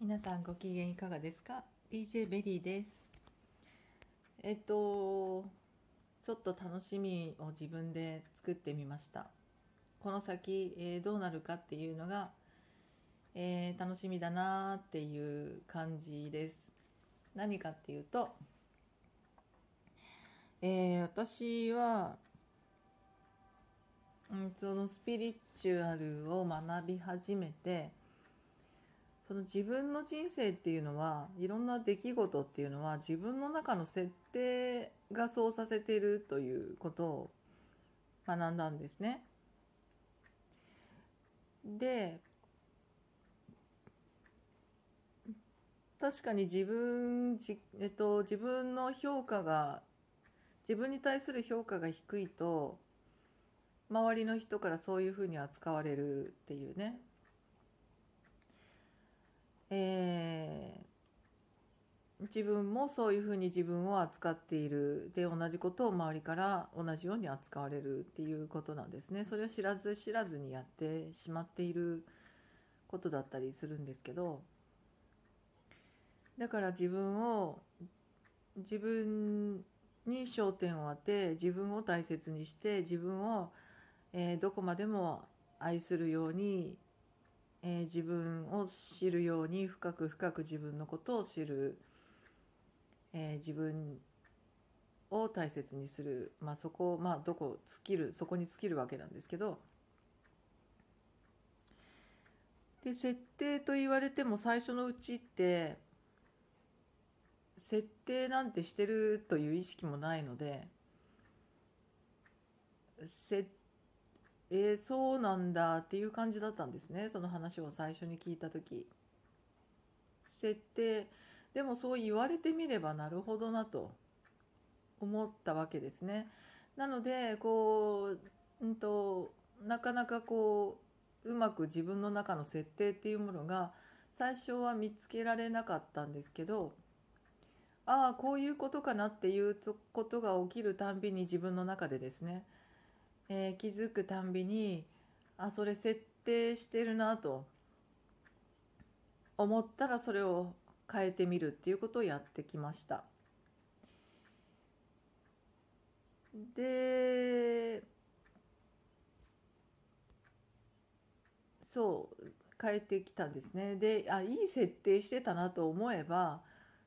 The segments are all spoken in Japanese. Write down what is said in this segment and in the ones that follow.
皆さんご機嫌いかがですか ?DJ ベリーです。えっと、ちょっと楽しみを自分で作ってみました。この先、えーどうなるかっていうのが、えー楽しみだなーっていう感じです。何かっていうと、えー私は、うん、そのスピリチュアルを学び始めて、その自分の人生っていうのはいろんな出来事っていうのは自分の中の設定がそうさせてるということを学んだんですね。で確かに自分じ、えっと、自分の評価が自分に対する評価が低いと周りの人からそういうふうに扱われるっていうねえー自分もそういうふうに自分を扱っているで同じことを周りから同じように扱われるっていうことなんですね。それを知らず知らずにやってしまっていることだったりするんですけどだから自分を自分に焦点を当て自分を大切にして自分を、えーどこまでも愛するようにえー自分を知るように深く深く自分のことを知る、えー自分を大切にする、まあ、そこ、まあ、どこ尽きるそこに尽きるわけなんですけど。で設定と言われても最初のうちって設定なんてしてるという意識もないので設えーそうなんだっていう感じだったんですね。その話を最初に聞いた時。設定。でもそう言われてみればなるほどなと思ったわけですね。なのでこう、うんと、なかなかこううまく自分の中の設定っていうものが最初は見つけられなかったんですけどああこういうことかなっていうことが起きるたんびに自分の中でですねえー気づくたんびにあそれ設定してるなと思ったらそれを変えてみるっていうことをやってきました。でそう変えてきたんですね。であいい設定してたなと思えば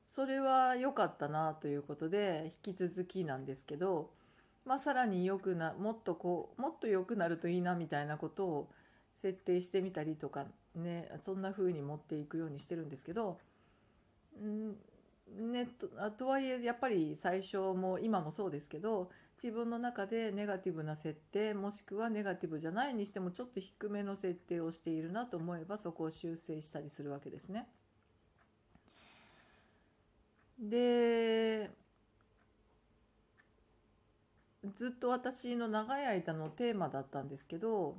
それは良かったなということで引き続きなんですけどまあ、さらに良くなもっとこうもっと良くなるといいなみたいなことを設定してみたりとかねそんな風に持っていくようにしてるんですけどんねとあとはいえやっぱり最初も今もそうですけど自分の中でネガティブな設定もしくはネガティブじゃないにしてもちょっと低めの設定をしているなと思えばそこを修正したりするわけですね。でずっと私の長い間のテーマだったんですけど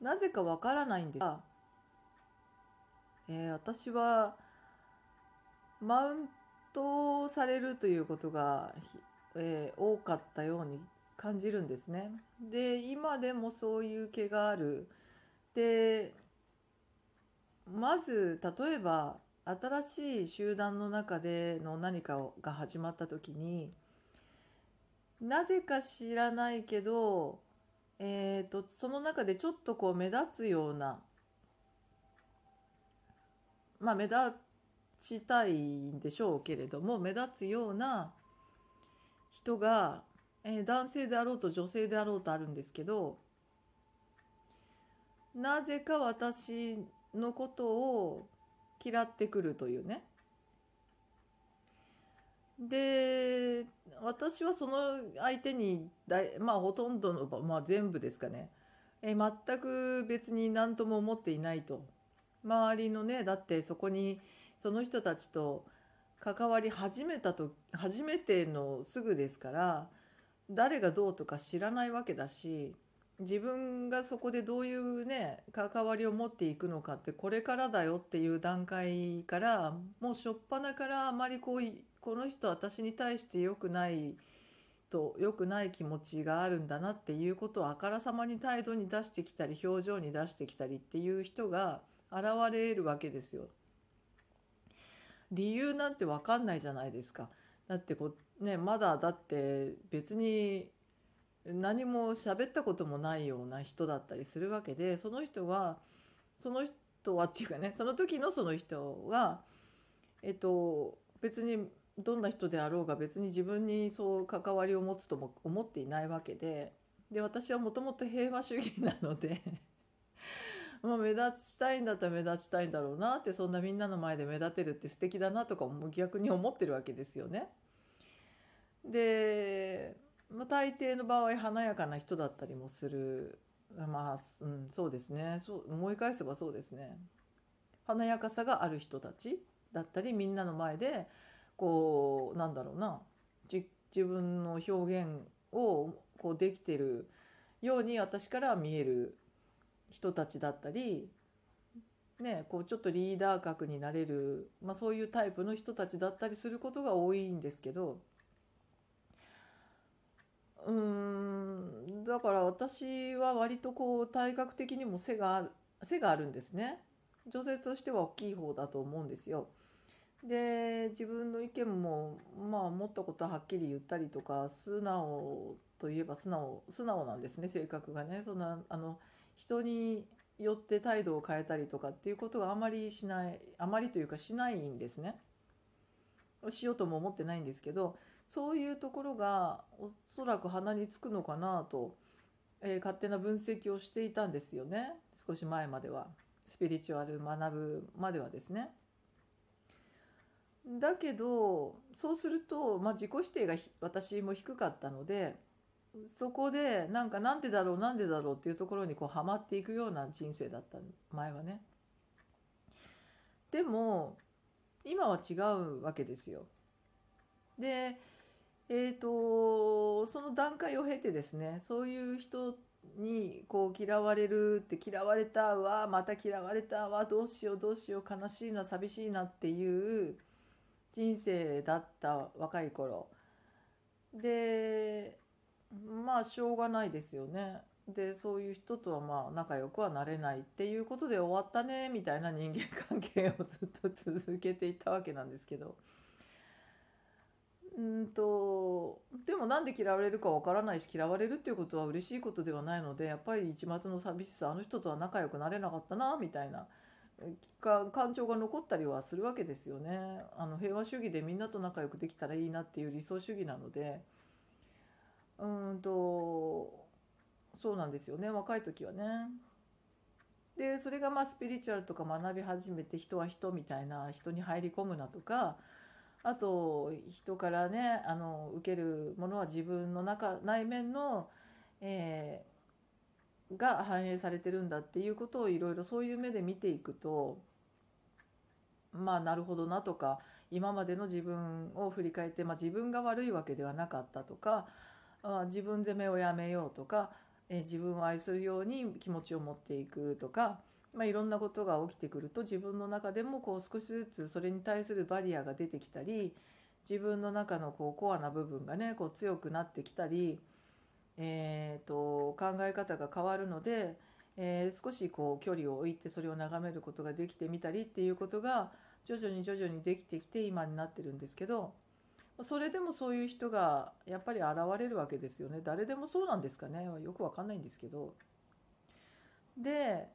なぜかわからないんですが、えー私はマウントされるということが、えー多かったように感じるんですね。で今でもそういう気がある。でまず例えば新しい集団の中での何かをが始まった時になぜか知らないけど、えー、とその中でちょっとこう目立つようなまあ目立ちたいんでしょうけれども目立つような人が、えー男性であろうと女性であろうとあるんですけどなぜか私のことを嫌ってくるというね。で私はその相手にだいまあほとんどのまあ全部ですかねえ全く別に何とも思っていないと周りのねだってそこにその人たちと関わり始めたと初めてのすぐですから誰がどうとか知らないわけだし自分がそこでどういうね関わりを持っていくのかってこれからだよっていう段階からもう初っ端からあまりこうこの人私に対して良くないと良くない気持ちがあるんだなっていうことをあからさまに態度に出してきたり表情に出してきたりっていう人が現れるわけですよ。理由なんて分かんないじゃないですか。だってこうねまだだって別に何も喋ったこともないような人だったりするわけでその人はその人はっていうかねその時のその人がえっと別にどんな人であろうが別に自分にそう関わりを持つとも思っていないわけでで私はもともと平和主義なので まあ目立ちたいんだったら目立ちたいんだろうなってそんなみんなの前で目立てるって素敵だなとかも逆に思ってるわけですよね。で、まあ、大抵の場合華やかな人だったりもする。まあ、うん、そうですね。そう思い返せばそうですね。華やかさがある人たちだったりみんなの前でこうなんだろうな。自分の表現をこうできてるように私から見える人たちだったり、ね、こうちょっとリーダー格になれる、まあ、そういうタイプの人たちだったりすることが多いんですけどうん。だから私は割とこう体格的にも背がある背があるんですね。女性としては大きい方だと思うんですよ。で自分の意見もまあ思ったことははっきり言ったりとか素直といえば素直素直なんですね。性格がね。そんなあの人によって態度を変えたりとかっていうことがあまりしないあまりというかしないんですね。しようとも思ってないんですけどそういうところがおそらく鼻につくのかなと、えー、勝手な分析をしていたんですよね少し前まではスピリチュアル学ぶまではですね。だけどそうすると、まあ、自己否定が私も低かったのでそこでなんかなんでだろうなんでだろうっていうところにこうハマっていくような人生だった前はね。でも今は違うわけですよ。でえーと、その段階を経てですねそういう人にこう嫌われるって嫌われたわまた嫌われたわどうしようどうしよう悲しいな寂しいなっていう人生だった若い頃。でまあしょうがないですよね。でそういう人とはまあ仲良くはなれないっていうことで終わったねみたいな人間関係をずっと続けていたわけなんですけど。うんとでもなんで嫌われるかわからないし嫌われるっていうことは嬉しいことではないのでやっぱり一抹の寂しさあの人とは仲良くなれなかったなみたいな感情が残ったりはするわけですよねあの平和主義でみんなと仲良くできたらいいなっていう理想主義なのでうんとそうなんですよね若い時はね。でそれがまあスピリチュアルとか学び始めて人は人みたいな人に入り込むなとかあと人からねあの受けるものは自分の中内面の、えー、が反映されてるんだっていうことをいろいろそういう目で見ていくとまあなるほどなとか今までの自分を振り返って、まあ、自分が悪いわけではなかったとかあ自分責めをやめようとか、えー、自分を愛するように気持ちを持っていくとかまあ、いろんなことが起きてくると自分の中でもこう少しずつそれに対するバリアが出てきたり自分の中のこうコアな部分がねこう強くなってきたり、えー、と考え方が変わるので、えー、少しこう距離を置いてそれを眺めることができてみたりっていうことが徐々に徐々にできてきて今になってるんですけどそれでもそういう人がやっぱり現れるわけですよね誰でもそうなんですかねよくわかんないんですけど。で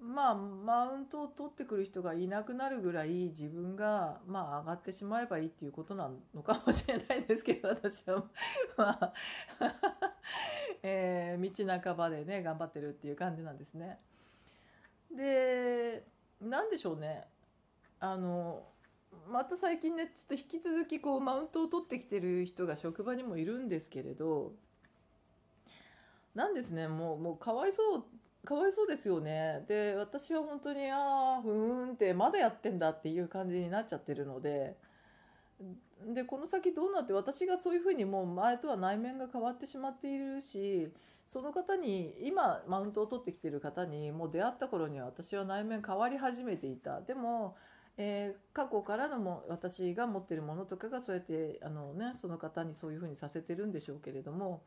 まあマウントを取ってくる人がいなくなるぐらい自分がまあ上がってしまえばいいっていうことなのかもしれないですけど 私はまあえー、道半ばでね頑張ってるっていう感じなんですね。で何でしょうねあのまた最近ねちょっと引き続きこうマウントを取ってきてる人が職場にもいるんですけれどなんですねもうもうかわいそうかわいそうですよね。で、私は本当に、ああ、ふーんってまだやってんだっていう感じになっちゃってるので、で、この先どうなって私がそういうふうにもう前とは内面が変わってしまっているし、その方に、今マウントを取ってきてる方にもう出会った頃には私は内面変わり始めていた。でも、えー、過去からのも私が持ってるものとかがそうやってあの、ね、その方にそういうふうにさせてるんでしょうけれども、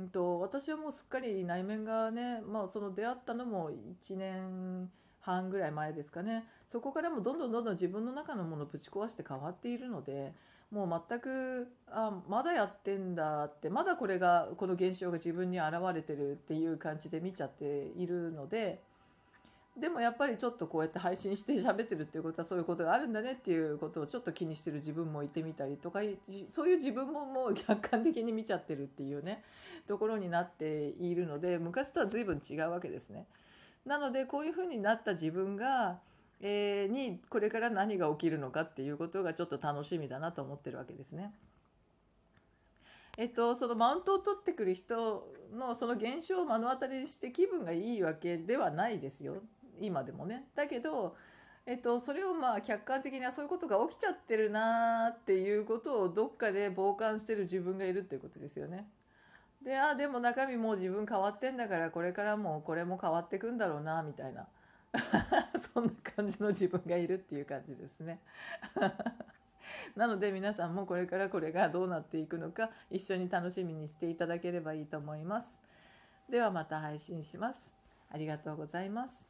うんと、私はもうすっかり内面がね、まあ、その出会ったのも1年半ぐらい前ですかね。そこからもどんどんどんどん自分の中のものをぶち壊して変わっているのでもう全くあまだやってんだってまだこれがこの現象が自分に現れてるっていう感じで見ちゃっているのででもやっぱりちょっとこうやって配信して喋ってるっていうことはそういうことがあるんだねっていうことをちょっと気にしてる自分もいてみたりとかそういう自分ももう客観的に見ちゃってるっていうね ところになっているので昔とは随分違うわけですね。なのでこういうふうになった自分が、えー、にこれから何が起きるのかっていうことがちょっと楽しみだなと思ってるわけですね。えっと、そのマウントを取ってくる人のその現象を目の当たりにして気分がいいわけではないですよ今でもね。だけど、えっと、それをまあ客観的にはそういうことが起きちゃってるなっていうことをどっかで傍観してる自分がいるっていうことですよね。であでも中身もう自分変わってんだからこれからもこれも変わってくんだろうなみたいな そんな感じの自分がいるっていう感じですね。なので皆さんもこれからこれがどうなっていくのか一緒に楽しみにしていただければいいと思います。ではまた配信します。ありがとうございます。